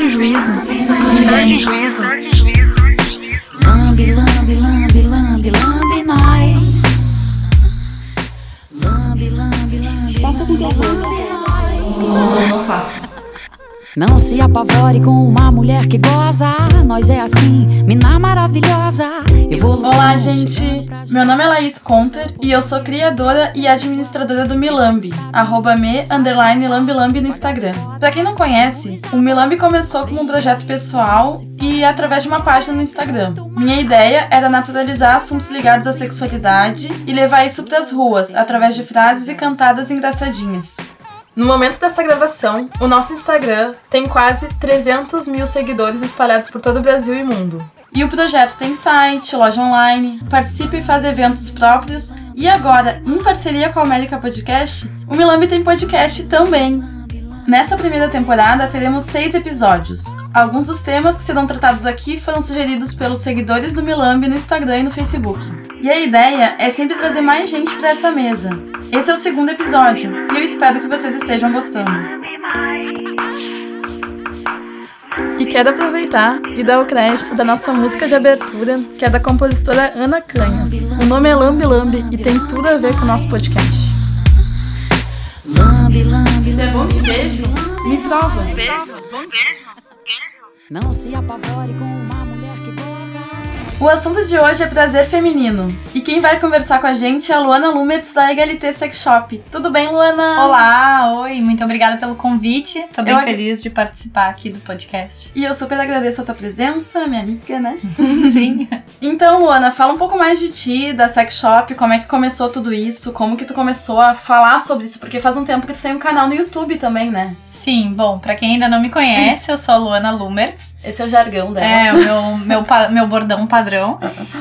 o juízo. E perde o juízo. Não se apavore com uma mulher que goza. Nós é assim, mina maravilhosa. Evolução Olá, gente! Meu nome é Laís Conter e eu sou criadora e administradora do Milambi, arroba me, underline, lambi, lambi no Instagram. Pra quem não conhece, o Milambi começou como um projeto pessoal e através de uma página no Instagram. Minha ideia era naturalizar assuntos ligados à sexualidade e levar isso pras ruas, através de frases e cantadas engraçadinhas. No momento dessa gravação, o nosso Instagram tem quase 300 mil seguidores espalhados por todo o Brasil e mundo. E o projeto tem site, loja online, participa e faz eventos próprios. E agora, em parceria com a América Podcast, o Milambi tem podcast também. Nessa primeira temporada, teremos seis episódios. Alguns dos temas que serão tratados aqui foram sugeridos pelos seguidores do Milambi no Instagram e no Facebook. E a ideia é sempre trazer mais gente para essa mesa. Esse é o segundo episódio e eu espero que vocês estejam gostando. E quero aproveitar e dar o crédito da nossa música de abertura, que é da compositora Ana Canhas. O nome é Lambi Lambi e tem tudo a ver com o nosso podcast. Lambe, lambe, Isso é bom de beijo? Me prova. Não se apavore com uma mulher. O assunto de hoje é prazer feminino. E quem vai conversar com a gente é a Luana Lumertz da Egalité Sex Shop. Tudo bem, Luana? Olá, oi, muito obrigada pelo convite. Tô bem Eu feliz de participar aqui do podcast. E eu super agradeço a tua presença, minha amiga, né? Sim. Então, Luana, fala um pouco mais de ti, da Sex Shop, como é que começou tudo isso, como que tu começou a falar sobre isso, porque faz um tempo que tu tem um canal no YouTube também, né? Sim, bom, pra quem ainda não me conhece, eu sou a Luana Lumertz. Esse é o jargão dela. É, o meu, meu, meu bordão padrão.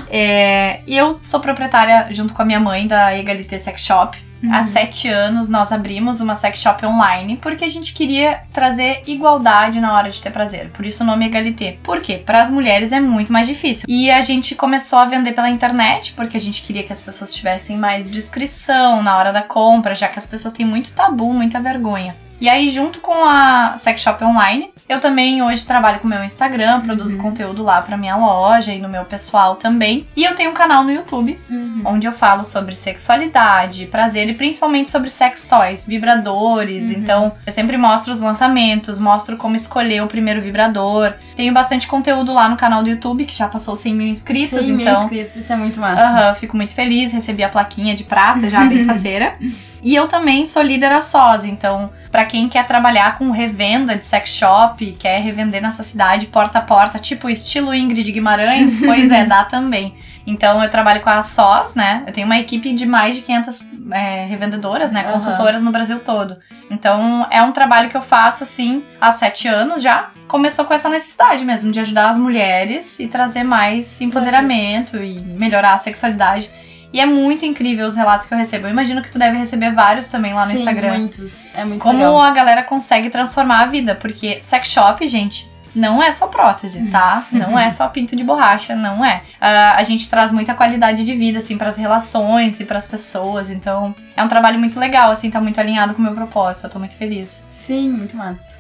É, e eu sou proprietária, junto com a minha mãe, da Egalité Sex Shop. Há sete anos nós abrimos uma sex shop online porque a gente queria trazer igualdade na hora de ter prazer. Por isso o nome Egalité. Por quê? Para as mulheres é muito mais difícil. E a gente começou a vender pela internet porque a gente queria que as pessoas tivessem mais discrição na hora da compra, já que as pessoas têm muito tabu, muita vergonha. E aí, junto com a Sex Shop Online, eu também hoje trabalho com o meu Instagram, produzo conteúdo lá pra minha loja e no meu pessoal também. E eu tenho um canal no YouTube Uhum. onde eu falo sobre sexualidade, prazer e principalmente sobre sex toys, vibradores. Uhum. Então, eu sempre mostro os lançamentos, mostro como escolher o primeiro vibrador. Tenho bastante conteúdo lá no canal do YouTube, que já passou 100 mil inscritos, 100 mil então. inscritos, isso é muito massa. Aham, fico muito feliz, recebi a plaquinha de prata já, bem faceira. E eu também sou líder a sós, então, pra quem quer trabalhar com revenda de sex shop, quer revender na sua cidade porta a porta, tipo estilo Ingrid Guimarães, pois é, dá também. Então, eu trabalho com a sós, né? Eu tenho uma equipe de mais de 500 é, revendedoras, né? Aham. Consultoras no Brasil todo. Então, é um trabalho que eu faço, assim, há sete anos já. Começou com essa necessidade mesmo de ajudar as mulheres e trazer mais empoderamento e melhorar a sexualidade. E é muito incrível os relatos que eu recebo. Eu imagino que tu deve receber vários também lá no Sim, Instagram. muitos. É muito Como legal. a galera consegue transformar a vida. Porque sex shop, gente, não é só prótese, tá? Não é só pinto de borracha, não é. Ah, a gente traz muita qualidade de vida, assim, pras relações e pras pessoas. Então, é um trabalho muito legal, assim, tá muito alinhado com o meu propósito. Eu tô muito feliz. Sim, muito massa.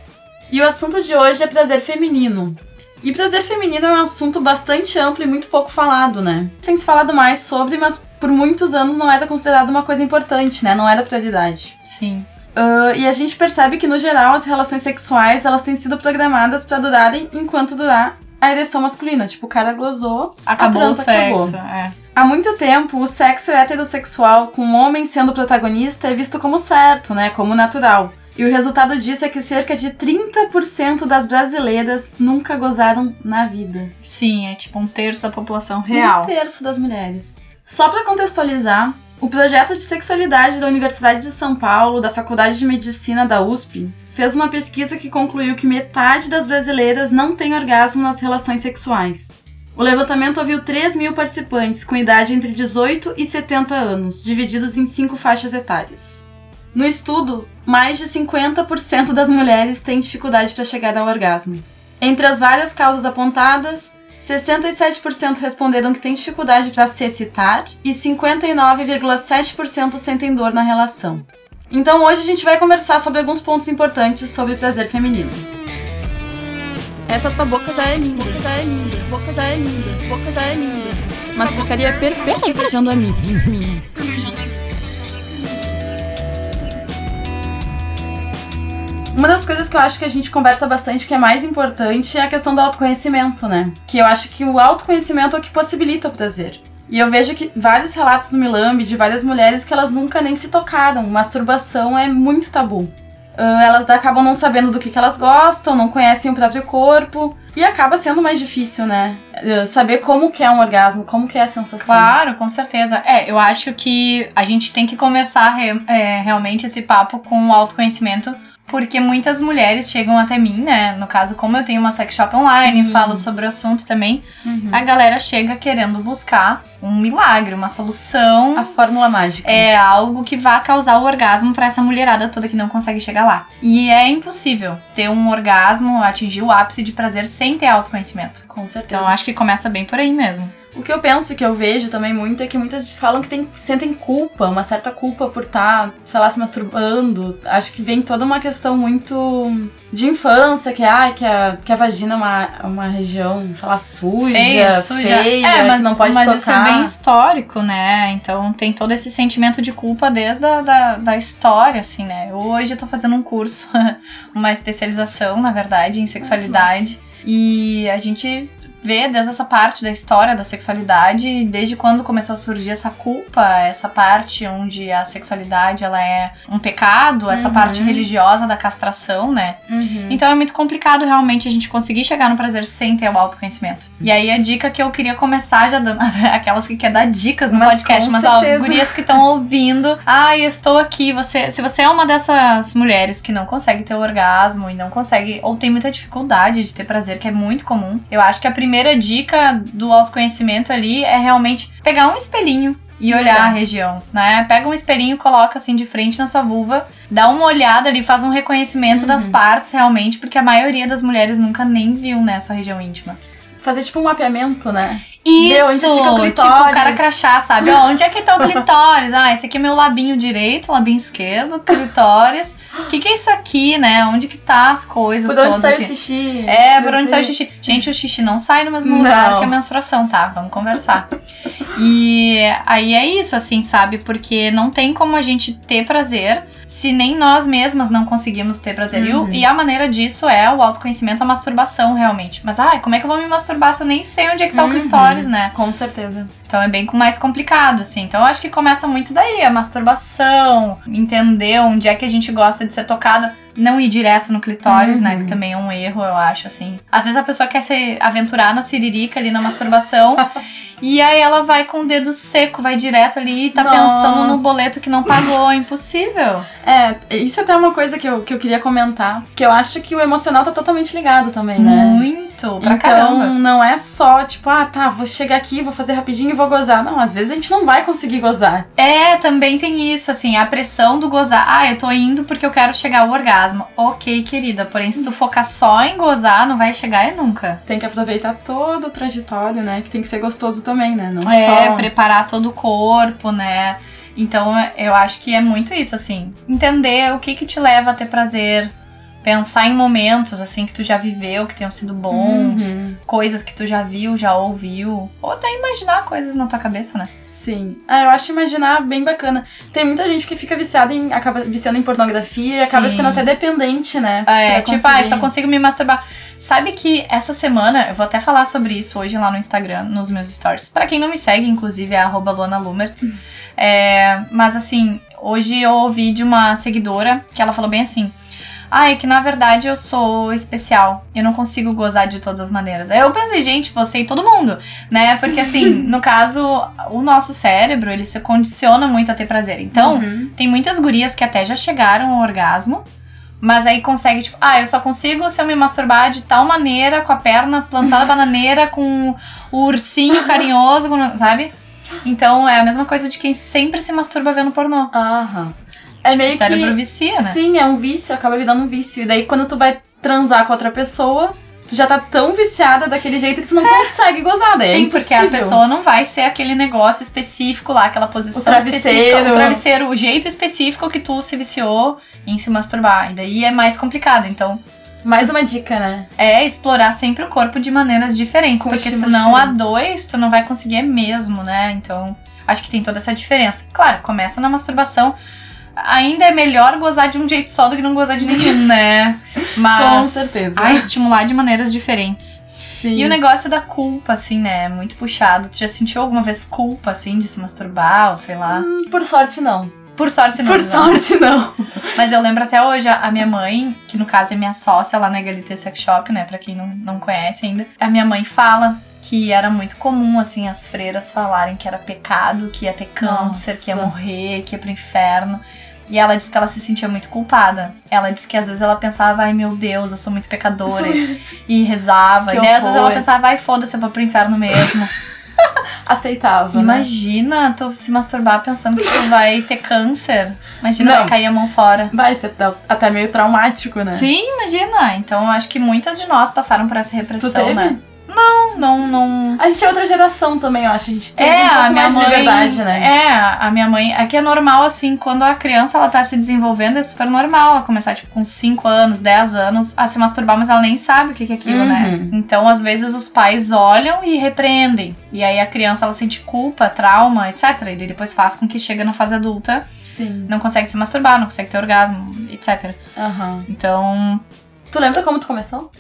E o assunto de hoje é prazer feminino. E prazer feminino é um assunto bastante amplo e muito pouco falado, né? Tem se falado mais sobre, mas por muitos anos não era considerado uma coisa importante, né? Não era prioridade. Sim. Ah, e a gente percebe que, no geral, as relações sexuais elas têm sido programadas pra durarem enquanto durar a ereção masculina. Tipo, o cara gozou, Acabou a o sexo. acabou. É. Há muito tempo, o sexo heterossexual com o homem sendo protagonista é visto como certo, né? Como natural. E o resultado disso é que cerca de 30% das brasileiras nunca gozaram na vida. Sim, é tipo um terço da população real. Um terço das mulheres. Só pra contextualizar, o projeto de sexualidade da Universidade de São Paulo, da Faculdade de Medicina da USP, fez uma pesquisa que concluiu que metade das brasileiras não tem orgasmo nas relações sexuais. O levantamento ouviu 3 mil participantes com idade entre 18 e 70 anos, divididos em cinco faixas etárias. No estudo, mais de 50% das mulheres têm dificuldade para chegar ao orgasmo. Entre as várias causas apontadas, 67% responderam que têm dificuldade para se excitar e 59,7% sentem dor na relação. Então hoje a gente vai conversar sobre alguns pontos importantes sobre prazer feminino. Essa tua boca já é linda, já é linda, boca já é linda, boca já é linda. Mas ficaria perfeita beijando a mim. Uma das coisas que eu acho que a gente conversa bastante, que é mais importante, é a questão do autoconhecimento, né? Que eu acho que o autoconhecimento é o que possibilita o prazer. E eu vejo que vários relatos no Milambi de várias mulheres que elas nunca nem se tocaram. Masturbação é muito tabu. Uh, elas acabam não sabendo do que, elas gostam, não conhecem o próprio corpo. E acaba sendo mais difícil, né? Uh, saber como que é um orgasmo, como que é a sensação. Claro, com certeza. É, eu acho que a gente tem que começar re é, realmente esse papo com o autoconhecimento porque muitas mulheres chegam até mim, né? No caso, como eu tenho uma sex shop online, Sim. falo sobre o assunto também, uhum. a galera chega querendo buscar um milagre, uma solução. A fórmula mágica. É algo que vá causar o orgasmo para essa mulherada toda que não consegue chegar lá. E é impossível ter um orgasmo, atingir o ápice de prazer sem ter autoconhecimento. Com certeza. Então acho que começa bem por aí mesmo. O que eu penso, que eu vejo também muito, é que muitas falam que tem, sentem culpa, uma certa culpa por estar, tá, sei lá, se masturbando. Acho que vem toda uma questão muito de infância, que, ah, que, a, que a vagina é uma, uma região, sei lá, suja, feia, suja. feia é, mas, que não pode mas tocar. Mas isso é bem histórico, né? Então tem todo esse sentimento de culpa desde a da, da história, assim, né? Hoje eu tô fazendo um curso, uma especialização, na verdade, em sexualidade. E a gente vê desde essa parte da história da sexualidade, desde quando começou a surgir essa culpa, essa parte onde a sexualidade ela é um pecado, essa uhum. parte religiosa da castração, né? Uhum. Então é muito complicado realmente a gente conseguir chegar no prazer sem ter o autoconhecimento. E aí a dica que eu queria começar já dando, aquelas que quer dar dicas no mas podcast, mas certeza. ó, gurias que estão ouvindo, ai, ah, estou aqui, você, se você é uma dessas mulheres que não consegue ter o orgasmo e não consegue ou tem muita dificuldade de ter prazer, que é muito comum, eu acho que a primeira primeira dica do autoconhecimento ali é realmente pegar um espelhinho e olhar a região, né? Pega um espelhinho, coloca assim de frente na sua vulva, dá uma olhada ali, faz um reconhecimento uhum. das partes realmente, porque a maioria das mulheres nunca nem viu nessa né, região íntima. Fazer tipo um mapeamento, né? Isso, o tipo o cara crachá, sabe? Ó, onde é que tá o clitóris? Ah, esse aqui é meu labinho direito, labinho esquerdo, clitóris. O que, que é isso aqui, né? Onde que tá as coisas por onde sai aqui? o xixi? É, por onde sai o xixi. Gente, o xixi não sai no mesmo não. lugar que a menstruação, tá? Vamos conversar. E aí é isso, assim, sabe? Porque não tem como a gente ter prazer se nem nós mesmas não conseguimos ter prazer. Uhum. E, a maneira disso é o autoconhecimento, a masturbação, realmente. Mas, ai, como é que eu vou me masturbar se eu nem sei onde é que tá uhum. o clitóris, né? Com certeza. Então é bem mais complicado, assim. Então eu acho que começa muito daí, a masturbação, entender onde é que a gente gosta de ser tocada, não ir direto no clitóris, uhum. né? Que uhum. também é um erro, eu acho, assim. Às vezes a pessoa quer se aventurar na siririca ali na masturbação. e aí ela vai com o dedo seco, vai direto ali e tá Nossa. pensando no boleto que não pagou. É impossível. É, isso é até uma coisa que eu, que eu queria comentar. Que eu acho que o emocional tá totalmente ligado também, né? Muito, pra então, caramba. não é só, tipo, ah, tá, vou chegar aqui, vou fazer rapidinho e vou gozar. Não, às vezes a gente não vai conseguir gozar. É, também tem isso, assim, a pressão do gozar. Ah, eu tô indo porque eu quero chegar ao orgasmo. Ok, querida, porém se tu focar só em gozar, não vai chegar e nunca. Tem que aproveitar todo o trajetório, né? Que tem que ser gostoso também, né? Não é, só... preparar todo o corpo, né? Então eu acho que é muito isso, assim. Entender o que que te leva a ter prazer, pensar em momentos assim que tu já viveu, que tenham sido bons, uhum. coisas que tu já viu, já ouviu, ou até imaginar coisas na tua cabeça, né? Sim. Ah, eu acho imaginar bem bacana. Tem muita gente que fica viciada em acaba viciando em pornografia e acaba ficando até dependente, né? É, tipo, conseguir... ah, só consigo me masturbar. Sabe que essa semana, eu vou até falar sobre isso hoje lá no Instagram, nos meus stories. Para quem não me segue, inclusive é @luana_lumertz. Uhum. É, mas assim, hoje eu ouvi de uma seguidora que ela falou bem assim: ah, é que na verdade eu sou especial. Eu não consigo gozar de todas as maneiras. Aí eu pensei, gente, você e todo mundo, né? Porque assim, no caso, o nosso cérebro, ele se condiciona muito a ter prazer. Então, uhum. tem muitas gurias que até já chegaram ao orgasmo, mas aí consegue, tipo, ah, eu só consigo se eu me masturbar de tal maneira, com a perna plantada bananeira, com o ursinho carinhoso, sabe? Então é a mesma coisa de quem sempre se masturba vendo pornô. Aham. É tipo, meio o cérebro que, vicia, né? Sim, é um vício, acaba virando um vício. E daí quando tu vai transar com outra pessoa, tu já tá tão viciada daquele jeito que tu não é. consegue gozar, né? Sim, é porque a pessoa não vai ser aquele negócio específico lá, aquela posição o específica, o travesseiro, o jeito específico que tu se viciou em se masturbar. E daí é mais complicado. Então, Mais uma dica, né? É explorar sempre o corpo de maneiras diferentes, Com porque senão a dois tu não vai conseguir mesmo, né? Então, acho que tem toda essa diferença. Claro, começa na masturbação. Ainda é melhor gozar de um jeito só do que não gozar de nenhum, né? Mas Com certeza. a estimular de maneiras diferentes. Sim. E o negócio da culpa, assim, né? é Muito puxado. Tu já sentiu alguma vez culpa, assim, de se masturbar, ou sei lá? Hum, por sorte, não. Por sorte, não. Por né? sorte, não. Mas eu lembro até hoje, a minha mãe, que no caso é minha sócia lá na Egalité Sex Shop, né? Pra quem não, não conhece ainda. A minha mãe fala que era muito comum, assim, as freiras falarem que era pecado, que ia ter câncer, Nossa. que ia morrer, que ia pro inferno. E ela disse que ela se sentia muito culpada. Ela disse que às vezes ela pensava, ai meu Deus, eu sou muito pecadora. E rezava. Que e daí às vezes ela pensava, vai, foda-se, eu vou pro inferno mesmo. Aceitava. né? Imagina tu se masturbar pensando que tu vai ter câncer. Imagina, Não. vai cair a mão fora. Vai ser tá- até meio traumático, né? Sim, imagina. Então eu acho que muitas de nós passaram por essa repressão, né? Não, não, não. A gente é outra geração também, eu acho. A gente tem É, um pouco a minha mais mãe. de liberdade, né? É, a minha mãe. Aqui é normal, assim, quando a criança ela tá se desenvolvendo, é super normal ela começar, tipo, com 5 anos, 10 anos, a se masturbar, mas ela nem sabe o que é aquilo, né? Uhum. Então, às vezes, os pais olham e repreendem. E aí a criança ela sente culpa, trauma, etc. E depois faz com que chega na fase adulta, Sim. não consegue se masturbar, não consegue ter orgasmo, etc. Aham. Então, Tu lembra como tu começou?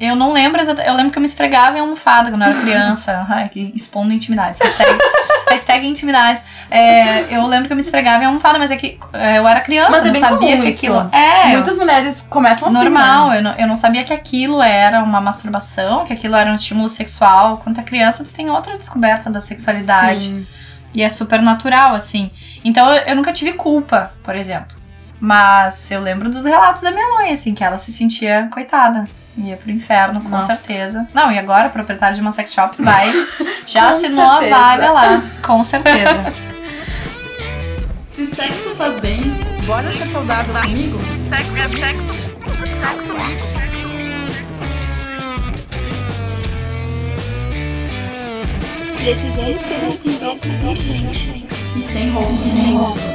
Eu não lembro exatamente. Eu lembro que eu me esfregava em almofada quando eu era criança. Ai, que expondo intimidades. Hashtag, hashtag intimidades. É, eu lembro que eu me esfregava em almofada, mas é que é, eu era criança, Mas é eu não sabia que isso. aquilo. É, eu- Muitas mulheres começam assim, normal. né? Eu, não, eu não sabia que aquilo era uma masturbação, que aquilo era um estímulo sexual. Quando é criança, tu tem outra descoberta da sexualidade. Sim. E é super natural, assim. Então eu, eu nunca tive culpa, por exemplo. Mas eu lembro dos relatos da minha mãe, assim, que ela se sentia coitada. Ia pro inferno, com Nossa. certeza. Não, e agora, proprietário de uma sex shop, vai. Já assinou certeza. a vaga lá. Com certeza. Se sexo faz bem, bora ser saudável comigo? Precisamos ter uma conversa urgente. E sem roupa. Sem roupa.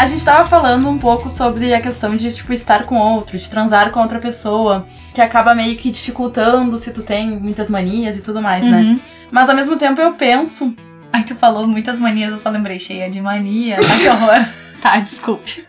A gente tava falando um pouco sobre a questão de, tipo, estar com outro, de transar com outra pessoa, que acaba meio que dificultando se tu tem muitas manias e tudo mais, né? Uhum. Mas ao mesmo tempo eu penso Ai, tu falou muitas manias, eu só lembrei. Cheia de mania. Ai, que horror. tá, desculpe.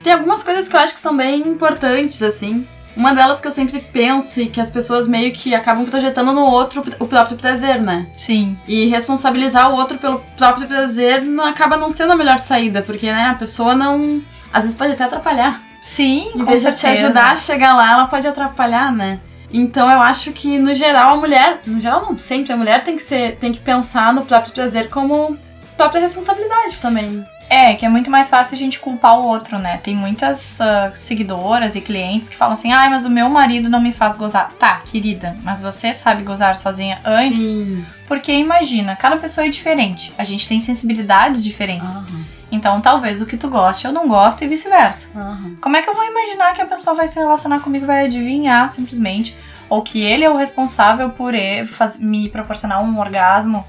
Tem algumas coisas que eu acho que são bem importantes, assim. Uma delas que eu sempre penso e que as pessoas meio que acabam projetando no outro o próprio prazer, né? Sim. E responsabilizar o outro pelo próprio prazer não, acaba não sendo a melhor saída, porque, né, a pessoa não. Às vezes pode até atrapalhar. Sim, Em com vez de certeza. te ajudar a chegar lá, ela pode atrapalhar, né? Então eu acho que, no geral, a mulher. No geral, não, sempre. A mulher tem que ser. tem que pensar no próprio prazer como própria responsabilidade também. É, que é muito mais fácil a gente culpar o outro, né? Tem muitas ah, seguidoras e clientes que falam assim: ai, mas o meu marido não me faz gozar. Tá, querida, mas você sabe gozar sozinha antes? Sim. Porque imagina, cada pessoa é diferente. A gente tem sensibilidades diferentes. Aham, Então talvez o que tu goste eu não gosto e vice-versa. aham. Como é que eu vou imaginar que a pessoa vai se relacionar comigo vai adivinhar simplesmente? Ou que ele é o responsável por faz- me proporcionar um orgasmo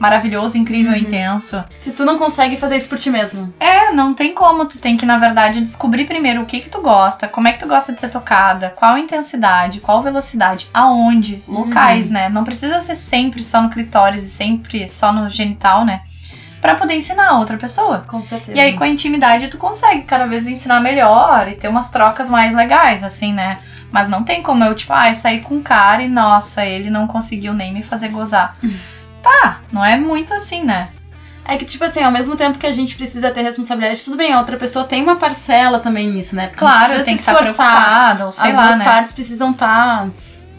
maravilhoso, incrível, Uhum. intenso. Se tu não consegue fazer isso por ti mesmo. É, não tem como. Tu tem que, na verdade, descobrir primeiro o que que tu gosta, como é que tu gosta de ser tocada, qual intensidade, qual velocidade, aonde, locais, né? Não precisa ser sempre só no clitóris e sempre só no genital, né? Pra poder ensinar a outra pessoa. Com certeza. E aí, com a intimidade, tu consegue cada vez ensinar melhor e ter umas trocas mais legais, assim, né? Mas não tem como eu, tipo, ai, sair com um cara e, nossa, ele não conseguiu nem me fazer gozar. tá, não é muito assim, né? É que, tipo assim, ao mesmo tempo que a gente precisa ter responsabilidade, tudo bem, a outra pessoa tem uma parcela também nisso, né? Porque Claro, tem que estar preocupado, ou sei As lá, duas né? partes precisam estar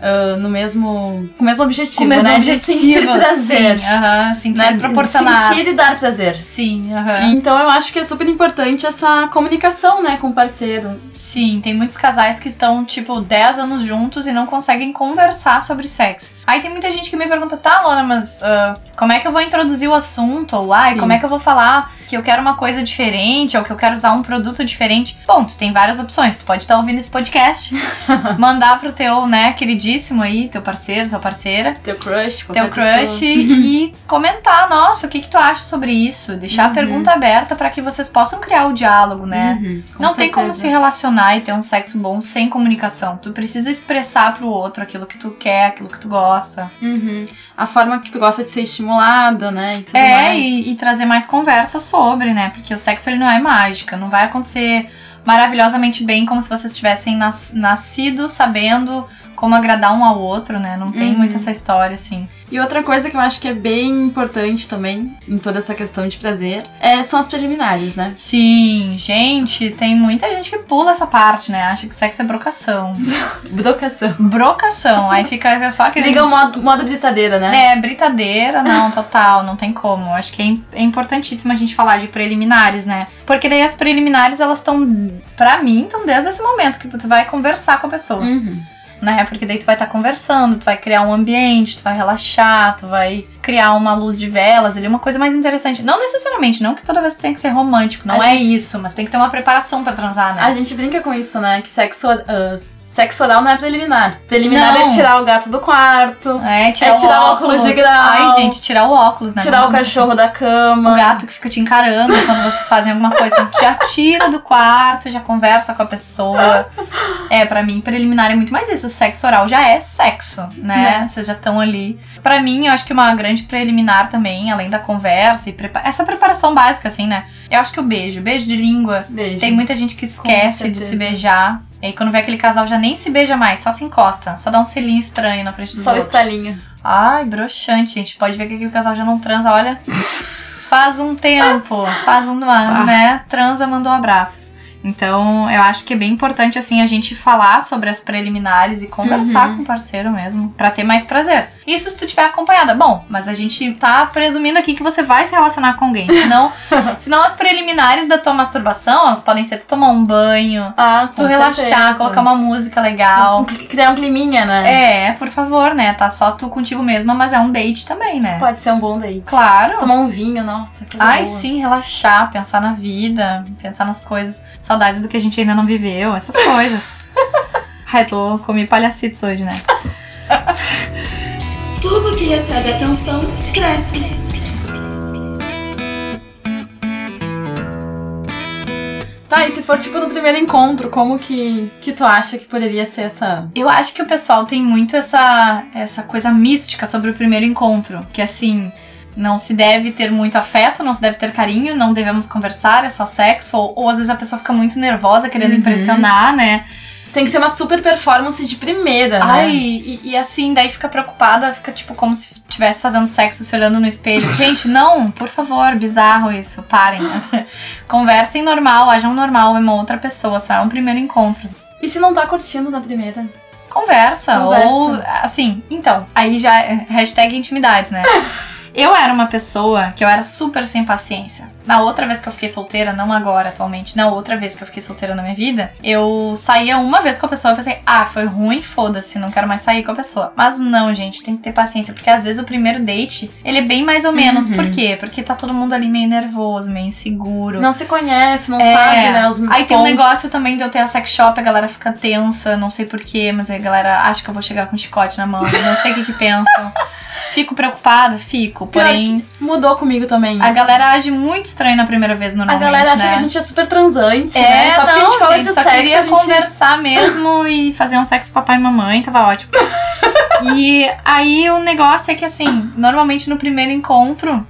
ah, no mesmo. com o mesmo objetivo, Com o mesmo né? objetivo. De sentir prazer. Sim, aham, sentir né? proporcionar. Sentir e dar prazer. Sim, aham. Então eu acho que é super importante essa comunicação, né, com o parceiro. Sim, tem muitos casais que estão, tipo, 10 anos juntos e não conseguem conversar sobre sexo. Aí tem muita gente que me pergunta, tá, Lona, mas ah, como é que eu vou introduzir o assunto? Ou, ai, Sim. como é que eu vou falar que eu quero uma coisa diferente ou que eu quero usar um produto diferente? Bom, tu tem várias opções. Tu pode estar ouvindo esse podcast, mandar pro teu, né, queridíssimo aí, teu parceiro, tua parceira, Teu crush, teu crush pessoa. e comentar, nossa, o que que tu acha sobre isso? Deixar a Uhum. pergunta aberta pra que vocês possam criar o diálogo, né? Uhum, não tem como certeza. se relacionar e ter um sexo bom sem comunicação. Tu precisa expressar pro outro aquilo que tu quer, aquilo que tu gosta. Uhum. A forma que tu gosta de ser estimulado, né? E é, e, e trazer mais conversa sobre, né? Porque o sexo ele não é mágica, não vai acontecer maravilhosamente bem como se vocês tivessem nas- nascido sabendo como agradar um ao outro, né? Não tem Uhum. muito essa história, assim. E outra coisa que eu acho que é bem importante também, em toda essa questão de prazer, é, são as preliminares, né? Sim, gente, tem muita gente que pula essa parte, né? Acha que sexo é brocação. Brocação. Brocação, aí fica só aquele. Liga o modo, modo britadeira, né? É, britadeira, não, total, não tem como. Acho que é, é importantíssimo a gente falar de preliminares, né? Porque daí as preliminares, elas estão, pra mim, estão desde esse momento que tu vai conversar com a pessoa, Uhum. Né? Porque daí tu vai estar conversando, tu vai criar um ambiente, tu vai relaxar, tu vai criar uma luz de velas ali, uma coisa mais interessante. Não necessariamente, não que toda vez tu tenha que ser romântico, não A é gente- isso, mas tem que ter uma preparação pra transar, né? A gente brinca com isso, né? Que sexo, ah, sexo oral não é preliminar. Preliminar Não. é tirar o gato do quarto, É, tirar, É tirar o o óculos óculos de grau. Ai, gente, tirar o óculos, né? tirar o cachorro da cama. O gato que fica te encarando quando vocês fazem alguma coisa. Então, já tira do quarto, já conversa com a pessoa. É, pra mim, preliminar é muito mais isso. O sexo oral já é sexo, né? Né. Vocês já estão ali. Pra mim, eu acho que uma grande preliminar também, além da conversa e prepa- essa preparação básica, assim, né? Eu acho que o beijo, beijo de língua. Beijo. Tem muita gente que esquece de se beijar. E aí, quando vê aquele casal, já nem se beija mais, só se encosta. Só dá um selinho estranho na frente dos Só outros. estalinho. Ai, broxante, gente. Pode ver que aquele casal já não transa, olha. Faz um tempo, faz um Ah. né? Transa, mandou abraços. Então, eu acho que é bem importante, assim, a gente falar sobre as preliminares e conversar Uhum. com o parceiro mesmo, pra ter mais prazer. Isso se tu tiver acompanhada. Bom, mas a gente tá presumindo aqui que você vai se relacionar com alguém. Senão, senão as preliminares da tua masturbação, elas podem ser tu tomar um banho, Ah, tu relaxar, colocar uma música legal. Criar um climinha, né? É, por favor, né? Tá só tu contigo mesma, mas é um date também, né? Pode ser um bom date. Claro. Tomar um vinho, nossa, coisa Ai, boa. sim, relaxar, pensar na vida, pensar nas coisas, saudades do que a gente ainda não viveu, essas coisas. Ai, tô comi palhacitos hoje, né? Tudo que recebe atenção cresce. Tá, e se for tipo no primeiro encontro, como que, que tu acha que poderia ser essa. Eu acho que o pessoal tem muito essa, essa coisa mística sobre o primeiro encontro, que assim, não se deve ter muito afeto, não se deve ter carinho, não devemos conversar, é só sexo, ou, ou às vezes a pessoa fica muito nervosa querendo Uhum. impressionar, né? Tem que ser uma super performance de primeira, né? Ai, e, e assim, daí fica preocupada, fica tipo como se estivesse fazendo sexo se olhando no espelho. Gente, não, por favor, bizarro isso, parem. Conversem normal, ajam normal, é uma outra pessoa, só é um primeiro encontro. E se não tá curtindo na primeira? Conversa, Conversa. ou assim, então, aí já é hashtag intimidades, né? Eu era uma pessoa que eu era super sem paciência. Na outra vez que eu fiquei solteira, não agora atualmente, na outra vez que eu fiquei solteira na minha vida, eu saía uma vez com a pessoa e pensei, ah, foi ruim, foda-se, não quero mais sair com a pessoa. Mas não, gente, tem que ter paciência, porque às vezes o primeiro date, ele é bem mais ou menos. Uhum. Por quê? Porque tá todo mundo ali meio nervoso, meio inseguro. Não se conhece, não É. sabe, né? Os Aí tem um pontos. negócio também de eu ter a sex shop, a galera fica tensa, não sei porquê, mas aí a galera acha que eu vou chegar com um chicote na mão, não sei o que que pensam. Fico preocupada? Fico, porém Mudou comigo também. a isso. galera age muito estranho na primeira vez A normalmente, galera acha né? que a gente é super transante, É, né? Só porque não, a gente fala gente, de só sexo, queria a gente... conversar mesmo e fazer um sexo papai e mamãe, tava ótimo. e aí o negócio é que assim, normalmente no primeiro encontro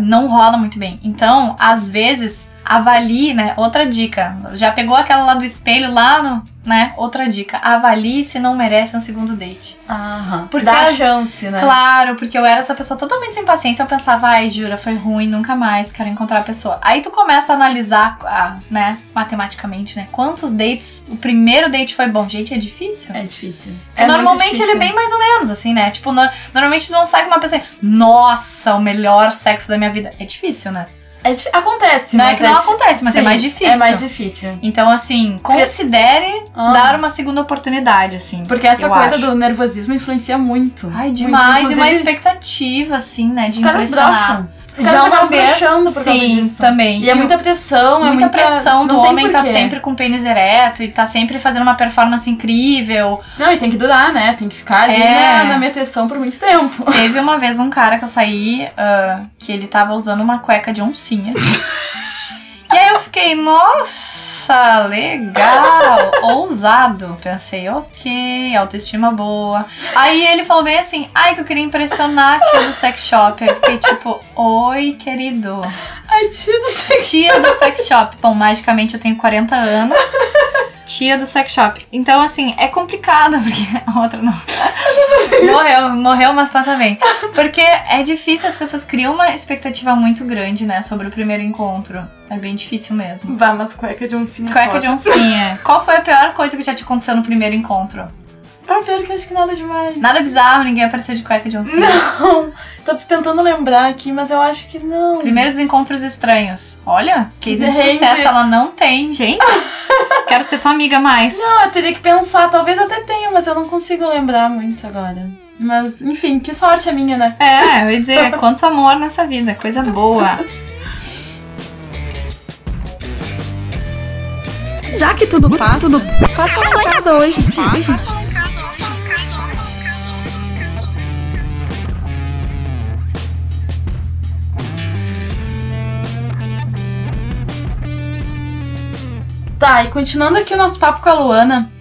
não rola muito bem. Então, às vezes, avalie, né? Outra dica. Já pegou aquela lá do espelho lá no, né? Outra dica: avalie se não merece um segundo date. Aham. Porque Dá as- chance, né? Claro, porque eu era essa pessoa totalmente sem paciência. Eu pensava, ai, jura, foi ruim, nunca mais quero encontrar a pessoa. Aí tu começa a analisar, ah, né, matematicamente, né? Quantos dates, o primeiro date foi bom. Gente, é difícil. É difícil. Muito normalmente ele é difícil. bem mais ou menos, assim, né? Tipo, no- normalmente tu não sai com uma pessoa, nossa, o melhor sexo da minha vida. É difícil, né? É Acontece, Não é mas que não acontece, mas é Sim, mais difícil. É mais difícil. Então, assim, considere Ah. dar uma segunda oportunidade, assim. Porque essa coisa acho. do nervosismo influencia muito. Ai, Muito. demais. e uma expectativa, assim, né? De Os caras impressionar. brocham. Já uma vez, sim, também. E é muita pressão, é muita pressão do homem tá sempre com o pênis ereto e tá sempre fazendo uma performance incrível. Não, e tem que durar, né? Tem que ficar ali É. na, na meteção por muito tempo. Teve uma vez um cara que eu saí ah, que ele tava usando uma cueca de oncinha. e aí eu fiquei, nossa, legal, ousado. Pensei, ok, autoestima boa. Aí ele falou bem assim, ai que eu queria impressionar a tia do sex shop. Aí eu fiquei tipo, oi querido. Ai, tio do céu. Tia do sex shop. Bom, magicamente eu tenho 40 anos. Tia do sex shop. Então, assim, é complicado, porque a outra não. morreu, morreu, mas passa bem. Porque é difícil, as pessoas criam uma expectativa muito grande, né, sobre o primeiro encontro. É bem difícil mesmo. Bah, mas cueca de sim. Cueca de oncinha. Qual foi a pior coisa que já te aconteceu no primeiro encontro? Ah, pior que acho que nada demais. Nada bizarro, ninguém apareceu de cueca de oncinha. Não. Tô tentando lembrar aqui, mas eu acho que não. Primeiros encontros estranhos. Olha, case de sucesso ela não tem, gente. Quero ser tua amiga mais. Não, eu teria que pensar. Talvez até tenha, mas eu não consigo lembrar muito agora. Mas, enfim, que sorte a minha, né? É, eu ia dizer, quanto amor nessa vida, coisa boa. Já que tudo passa, tudo passa na casa hoje. hoje. Tá, e continuando aqui o nosso papo com a Luana,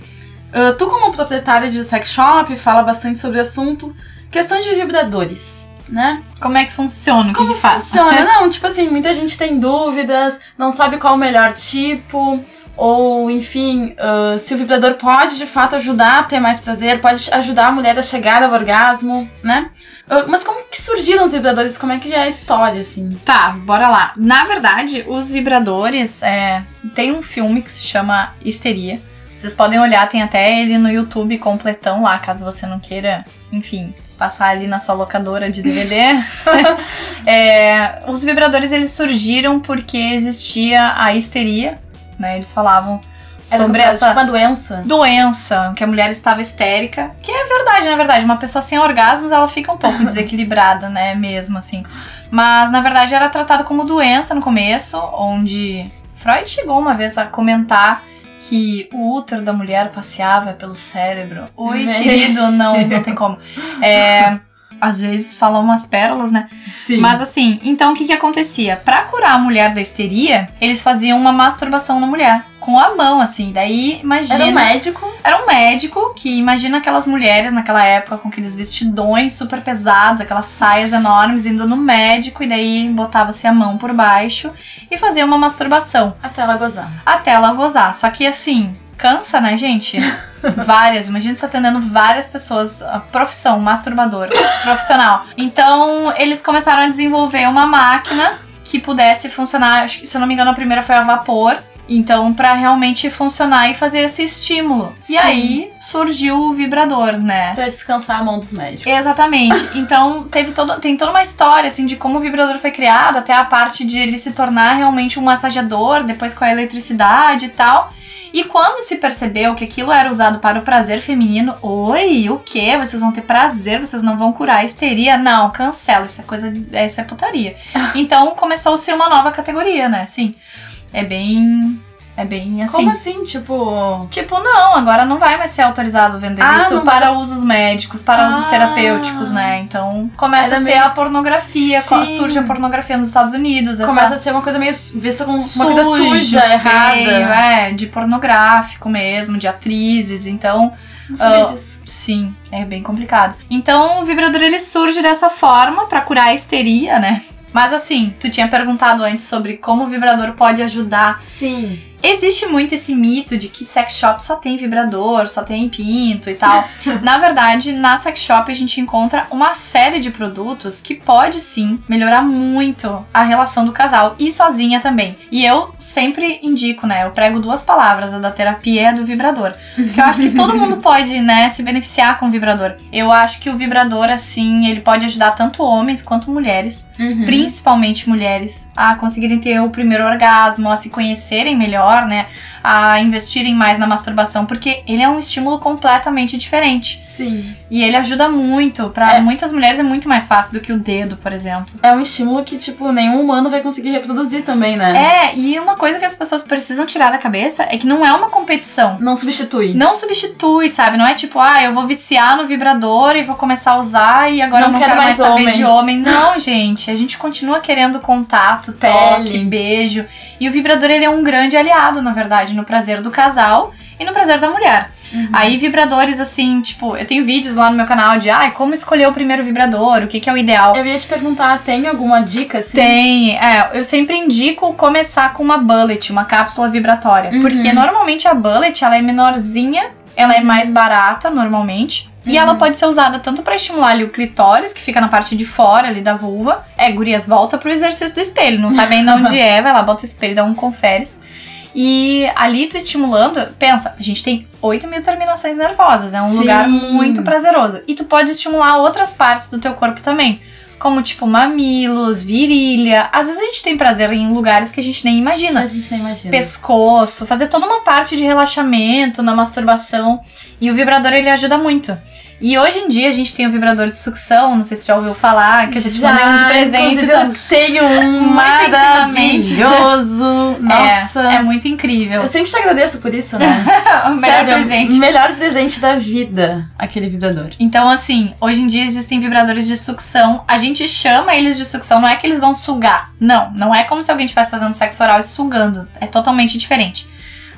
ah, tu como proprietária de sex shop, fala bastante sobre o assunto, questão de vibradores, né? Como é que funciona? O que, que faz? Funciona, não, tipo assim, muita gente tem dúvidas, não sabe qual o melhor tipo, ou enfim, ah, se o vibrador pode de fato ajudar a ter mais prazer, pode ajudar a mulher a chegar ao orgasmo, né? Ah, mas como que surgiram os vibradores? Como é que é a história, assim? Tá, bora lá. Na verdade, os vibradores, é, tem um filme que se chama Histeria. Vocês podem olhar, tem até ele no YouTube completão lá, caso você não queira, enfim, passar ali na sua locadora de DVD. É, os vibradores eles surgiram porque existia a histeria, né? Eles falavam Era sobre essa tipo uma doença. doença, que a mulher estava histérica, que é verdade, na verdade, uma pessoa sem orgasmos, ela fica um pouco desequilibrada, né, mesmo assim. Mas na verdade era tratado como doença no começo, onde Freud chegou uma vez a comentar que o útero da mulher passeava pelo cérebro. Oi, querido, não, não tem como. É, às vezes falam umas pérolas, né? Sim. Mas assim, então o que que acontecia? Pra curar a mulher da histeria, eles faziam uma masturbação na mulher. Com a mão, assim. Daí, imagina. Era um médico. Era um médico que imagina aquelas mulheres naquela época com aqueles vestidões super pesados, aquelas saias enormes, indo no médico, e daí botava-se a mão por baixo e fazia uma masturbação Até ela gozar. até ela gozar. Só que assim, cansa, né, gente? Várias. Imagina você atendendo várias pessoas. A profissão, masturbador, profissional. Então, eles começaram a desenvolver uma máquina que pudesse funcionar. Acho que, se eu não me engano, a primeira foi a vapor. Então, pra realmente funcionar e fazer esse estímulo. Sim. E aí surgiu o vibrador, né? Pra descansar a mão dos médicos. Exatamente. Então, teve todo, tem toda uma história, assim, de como o vibrador foi criado, até a parte de ele se tornar realmente um massageador, depois com a eletricidade e tal. E quando se percebeu que aquilo era usado para o prazer feminino, oi, o quê? Vocês vão ter prazer, vocês não vão curar a histeria? Não, cancela, isso é coisa, isso é putaria. Então, começou a ser uma nova categoria, né? Assim, é bem... É bem assim. Como assim, tipo... Tipo, não, agora não vai mais ser autorizado vender Ah, isso para usos médicos, para usos Ah. terapêuticos, né? Então começa a ser meio- a pornografia, Sim. surge a pornografia nos Estados Unidos, essa Começa a ser uma coisa meio vista como uma sujo, coisa suja, feio, errada. é, de pornográfico mesmo, de atrizes, então Não sabia disso. sim, é bem complicado. Então o vibrador ele surge dessa forma para curar a histeria, né? Mas assim, tu tinha perguntado antes sobre como o vibrador pode ajudar Sim. Existe muito esse mito de que sex shop só tem vibrador, só tem pinto e tal. na verdade, na sex shop a gente encontra uma série de produtos que pode sim melhorar muito a relação do casal e sozinha também. E eu sempre indico, né? Eu prego duas palavras, a da terapia e a do vibrador. Porque eu acho que todo mundo pode, né, se beneficiar com o vibrador. Eu acho que o vibrador, assim, ele pode ajudar tanto homens quanto mulheres, Uhum. principalmente mulheres, a conseguirem ter o primeiro orgasmo, a se conhecerem melhor, né? A investirem mais na masturbação, porque ele é um estímulo completamente diferente. Sim. E ele ajuda muito. Pra É. muitas mulheres é muito mais fácil do que o dedo, por exemplo. É um estímulo que, tipo, nenhum humano vai conseguir reproduzir também, né? É, e uma coisa que as pessoas precisam tirar da cabeça é que não é uma competição. Não substitui. Não substitui, sabe? Não é tipo, ah, eu vou viciar no vibrador e vou começar a usar e agora Não eu não quero quero mais mais saber homem. de homem. Não, gente. A gente continua querendo contato, Pele. toque, beijo. E o vibrador, ele é um grande aliado, na verdade, no prazer do casal e no prazer da mulher. Uhum. Aí, vibradores, assim, tipo, eu tenho vídeos lá no meu canal de, ai, como escolher o primeiro vibrador, o que, que é o ideal. Eu ia te perguntar, tem alguma dica, assim? Tem, é, eu sempre indico começar com uma bullet, uma cápsula vibratória. Uhum. Porque normalmente a bullet, ela é menorzinha, ela é mais barata, normalmente. E Uhum. ela pode ser usada tanto pra estimular ali o clitóris, que fica na parte de fora ali da vulva. É, gurias, volta pro exercício do espelho. Não sabe ainda onde é, vai lá, bota o espelho, dá um conferes. E ali tu estimulando, pensa, a gente tem 8 mil terminações nervosas, é um Sim. lugar muito prazeroso. E tu pode estimular outras partes do teu corpo também. Como tipo mamilos, virilha. Às vezes a gente tem prazer em lugares que a gente nem imagina A gente nem imagina. pescoço, fazer toda uma parte de relaxamento na masturbação. E o vibrador ele ajuda muito. E hoje em dia a gente tem o vibrador de sucção, não sei se você já ouviu falar, que eu já te mandei um de presente. Então, eu tenho um maravilhoso. Nossa. É, é muito incrível. Eu sempre te agradeço por isso, né? o melhor Sério, presente. O melhor presente da vida, aquele vibrador. Então, assim, hoje em dia existem vibradores de sucção. A gente chama eles de sucção, não é que eles vão sugar. Não, não é como se alguém estivesse fazendo sexo oral e sugando. É totalmente diferente.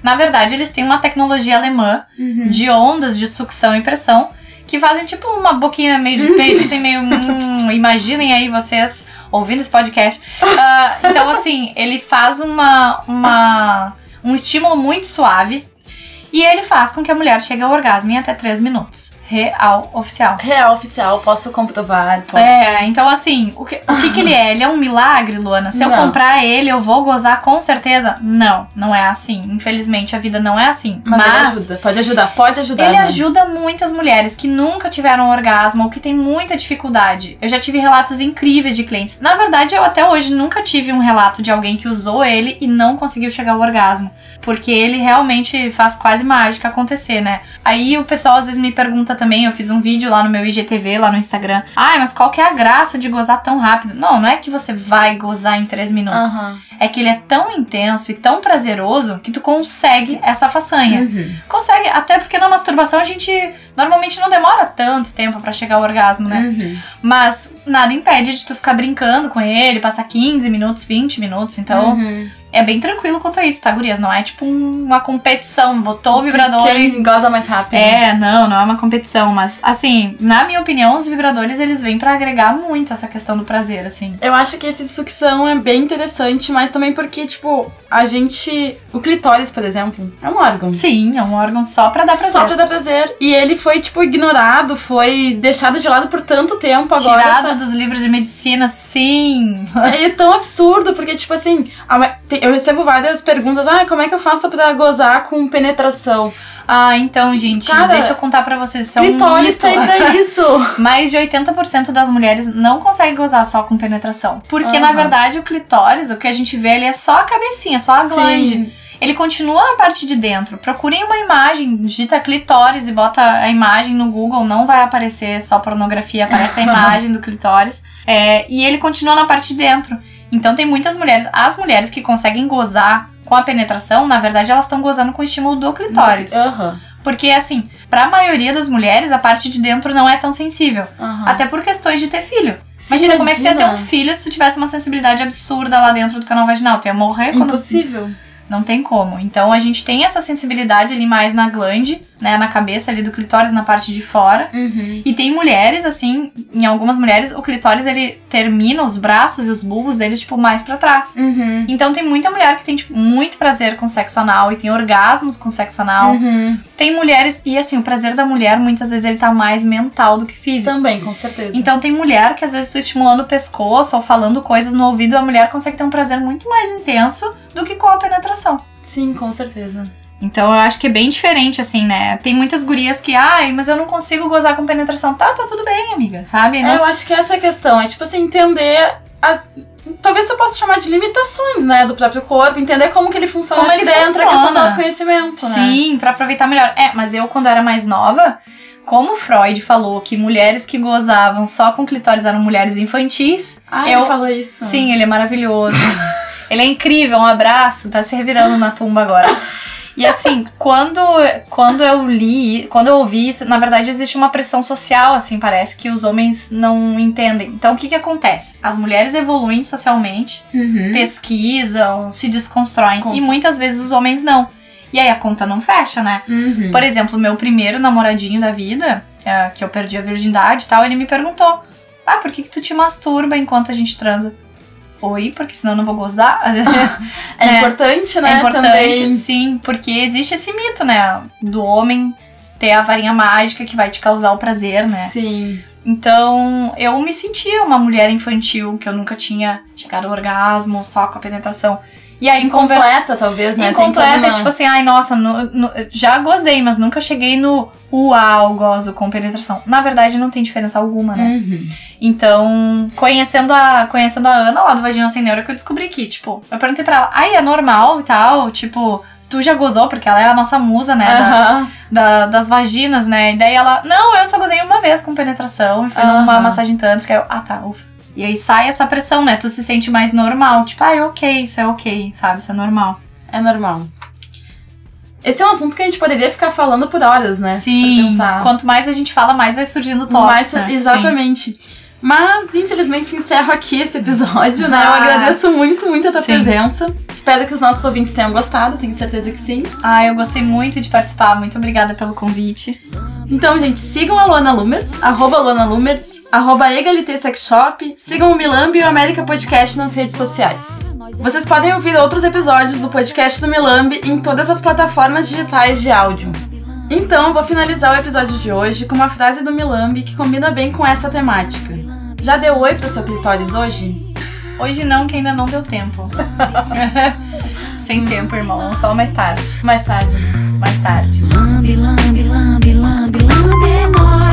Na verdade, eles têm uma tecnologia alemã de ondas de sucção e pressão que fazem tipo uma boquinha meio de peixe, assim, meio. hum, imaginem aí vocês ouvindo esse podcast. Ah, então, assim, ele faz uma, uma, um estímulo muito suave e ele faz com que a mulher chegue ao orgasmo em até 3 minutos. Real, oficial. Real oficial, posso comprovar. Posso... É, então assim, o que, o que que ele é? Ele é um milagre, Luana? Se eu Não. comprar ele, eu vou gozar com certeza? Não, não é assim. Infelizmente, a vida não é assim. Mas, ele ajuda, pode ajudar, pode ajudar. Ele né? ajuda muitas mulheres que nunca tiveram orgasmo ou que têm muita dificuldade. Eu já tive relatos incríveis de clientes. Na verdade, eu até hoje nunca tive um relato de alguém que usou ele e não conseguiu chegar ao orgasmo. Porque ele realmente faz quase mágica acontecer, né? Aí o pessoal às vezes me pergunta também, eu fiz um vídeo lá no meu IGTV, lá no Instagram. Ai, mas qual que é a graça de gozar tão rápido? Não, não é que você vai gozar em 3 minutos. Aham. É que ele é tão intenso e tão prazeroso que tu consegue essa façanha. Uhum. Consegue, até porque na masturbação a gente normalmente não demora tanto tempo pra chegar ao orgasmo, né? Uhum. Mas nada impede de tu ficar brincando com ele, passar 15 minutos, 20 minutos. Então Uhum. É bem tranquilo quanto a isso, tá, gurias? Não é tipo um- uma competição, botou o vibrador e. Quem goza mais rápido. É, não, não é uma competição, mas assim, na minha opinião, os vibradores eles vêm pra agregar muito essa questão do prazer, assim. Eu acho que esse de sucção é bem interessante, mas também porque, tipo, a gente. O clitóris, por exemplo, é um órgão. Sim, é um órgão só pra dar prazer. Só pra dar prazer. E ele foi, tipo, ignorado, foi deixado de lado por tanto tempo agora. Tirado tá- dos livros de medicina, sim. É tão absurdo, porque, tipo assim, a eu recebo várias perguntas. Ah, como é que eu faço pra gozar com penetração? Ah, então, gente, Cara, deixa eu contar pra vocês, isso é um Clitóris mito. tem pra isso. Mais de 80% das mulheres não conseguem gozar só com penetração. Porque, Aham. na verdade, o clitóris, o que a gente vê, ele é só a cabecinha, só a glande. Sim. Ele continua na parte de dentro. Procurem uma imagem, digita clitóris e bota a imagem no Google, não vai aparecer só pornografia, aparece a imagem do clitóris. É, e ele continua na parte de dentro. Então tem muitas mulheres, as mulheres que conseguem gozar com a penetração, na verdade elas estão gozando com o estímulo do clitóris. Aham. Porque assim, pra maioria das mulheres, a parte de dentro não é tão sensível. aham. Até por questões de ter filho. Sim, Imagina, como é que tu ia ter um imagina. filho se tu tivesse uma sensibilidade absurda lá dentro do canal vaginal. Tu ia morrer quando Impossível. Não tem como. Então a gente tem essa sensibilidade ali mais na glande, né? Na cabeça ali do clitóris, na parte de fora. Uhum. E tem mulheres, assim, em algumas mulheres, o clitóris ele termina os braços e os bulbos deles, tipo, mais pra trás. Uhum. Então tem muita mulher que tem, tipo, muito prazer com sexo anal e tem orgasmos com sexo anal. Uhum. Tem mulheres, e assim, o prazer da mulher muitas vezes ele tá mais mental do que físico. Também, com certeza. Então tem mulher que às vezes tu estimulando o pescoço ou falando coisas no ouvido, a mulher consegue ter um prazer muito mais intenso do que com a penetração. Sim, com certeza. Então eu acho que é bem diferente, assim, né? Tem muitas gurias que, ai, mas eu não consigo gozar com penetração. Tá, tá tudo bem, amiga, sabe? É, Nós- eu acho que essa é a questão. É tipo assim, entender as. Talvez eu possa chamar de limitações, né, do próprio corpo, entender como que ele funciona. Como ele daí entra a questão do funciona. autoconhecimento, né? Sim, pra aproveitar melhor. É, mas eu, quando era mais nova, como Freud falou que mulheres que gozavam só com clitóris eram mulheres infantis, Ah, Eu- ele falou isso. sim, ele é maravilhoso. ele é incrível, um abraço, tá se revirando na tumba agora. E assim, quando, quando eu li, quando eu ouvi isso, na verdade existe uma pressão social, assim, parece que os homens não entendem. Então o que que acontece? As mulheres evoluem socialmente, Uhum. pesquisam, se desconstroem, e muitas vezes os homens não. E aí a conta não fecha, né? Uhum. Por exemplo, meu primeiro namoradinho da vida, é, que eu perdi a virgindade e tal, ele me perguntou: Ah, por que, que tu te masturba enquanto a gente transa? Oi, porque senão eu não vou gozar. É, É. importante, né? é importante, Também. sim, porque existe esse mito, né? Do homem ter a varinha mágica que vai te causar o prazer, né? Sim. Então, eu me sentia uma mulher infantil, que eu nunca tinha chegado ao orgasmo só com a penetração. E aí, Incompleta, talvez, né? Incompleta, é uma- tipo assim, ai, nossa, no- no- já gozei, mas nunca cheguei no uau, gozo com penetração. Na verdade, não tem diferença alguma, né? Uhum. Então, conhecendo a, conhecendo a Ana lá do Vagina Sem Neuro, que eu descobri que, tipo, eu perguntei pra ela, ai, é normal e tal, tipo, tu já gozou? Porque ela é a nossa musa, né, da- Aham. da- das vaginas, né? E daí ela, não, eu só gozei uma vez com penetração e foi numa Aham. massagem tântrica. Eu, ah, tá, ufa. E aí sai essa pressão, né? Tu se sente mais normal, tipo, ai, ok, isso é ok, sabe? Isso é normal. É normal. Esse é um assunto que a gente poderia ficar falando por horas, né? Sim, quanto mais a gente fala, mais vai surgindo tópicos. Né? Sim. exatamente. Mas, infelizmente, encerro aqui esse episódio, né? Eu Ah. agradeço muito, muito a tua Sim. presença. Espero que os nossos ouvintes tenham gostado, tenho certeza que sim. Ah, eu gostei muito de participar. Muito obrigada pelo convite. Então, gente, sigam a Luana Lumertz, arroba Luana Lumertz, arroba Egalité Sex Shop, sigam o Milambi e o América Podcast nas redes sociais. Vocês podem ouvir outros episódios do podcast do Milambi em todas as plataformas digitais de áudio. Então, vou finalizar o episódio de hoje com uma frase do Milambi que combina bem com essa temática. Já deu oi pro seu clitóris hoje? Hoje não, que ainda não deu tempo. Sem tempo, irmão. Só mais tarde. Mais tarde. Mais tarde. Lambe, lambe, lambe, lambe, lambe.